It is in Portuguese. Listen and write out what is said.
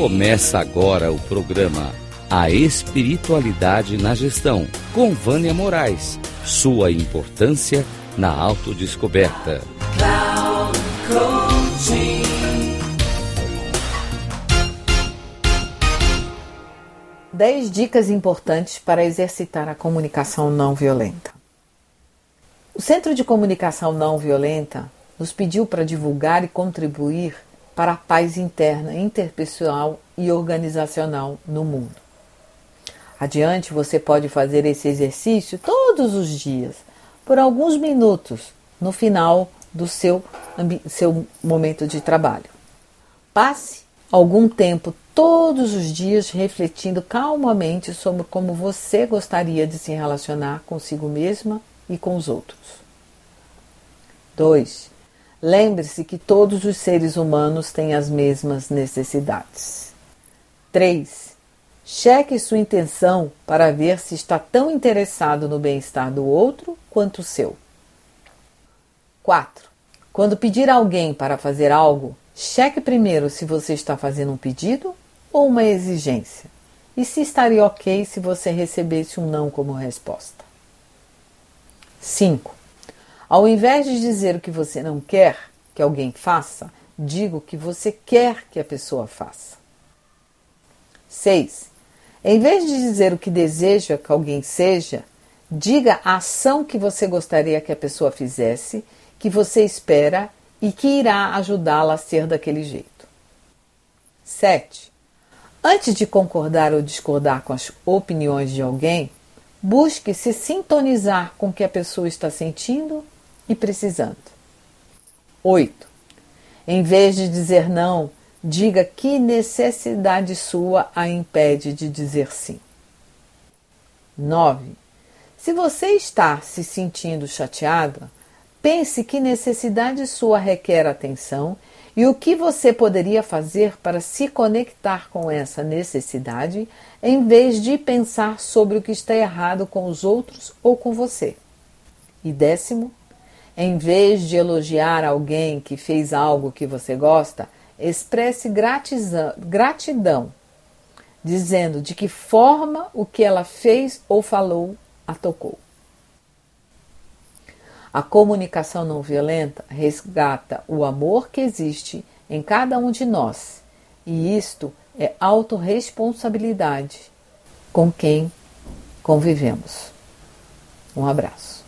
Começa agora o programa A Espiritualidade na Gestão, com Vânia Moraes. Sua importância na autodescoberta. Dez dicas importantes para exercitar a comunicação não violenta. O Centro de Comunicação Não Violenta nos pediu para divulgar e contribuir para a paz interna, interpessoal e organizacional no mundo. Adiante, você pode fazer esse exercício todos os dias, por alguns minutos, no final do seu, seu momento de trabalho. Passe algum tempo todos os dias refletindo calmamente sobre como você gostaria de se relacionar consigo mesma e com os outros. 2. Lembre-se que todos os seres humanos têm as mesmas necessidades. 3. Cheque sua intenção para ver se está tão interessado no bem-estar do outro quanto o seu. 4. Quando pedir a alguém para fazer algo, cheque primeiro se você está fazendo um pedido ou uma exigência e se estaria ok se você recebesse um não como resposta. 5. Ao invés de dizer o que você não quer que alguém faça, diga o que você quer que a pessoa faça. 6. Em vez de dizer o que deseja que alguém seja, diga a ação que você gostaria que a pessoa fizesse, que você espera e que irá ajudá-la a ser daquele jeito. 7. Antes de concordar ou discordar com as opiniões de alguém, busque se sintonizar com o que a pessoa está sentindo e precisando. 8. Em vez de dizer não, diga que necessidade sua a impede de dizer sim. 9. Se você está se sentindo chateada, pense que necessidade sua requer atenção e o que você poderia fazer para se conectar com essa necessidade, em vez de pensar sobre o que está errado com os outros ou com você. E décimo, em vez de elogiar alguém que fez algo que você gosta, expresse gratidão, dizendo de que forma o que ela fez ou falou a tocou. A comunicação não violenta resgata o amor que existe em cada um de nós, e isto é autorresponsabilidade com quem convivemos. Um abraço.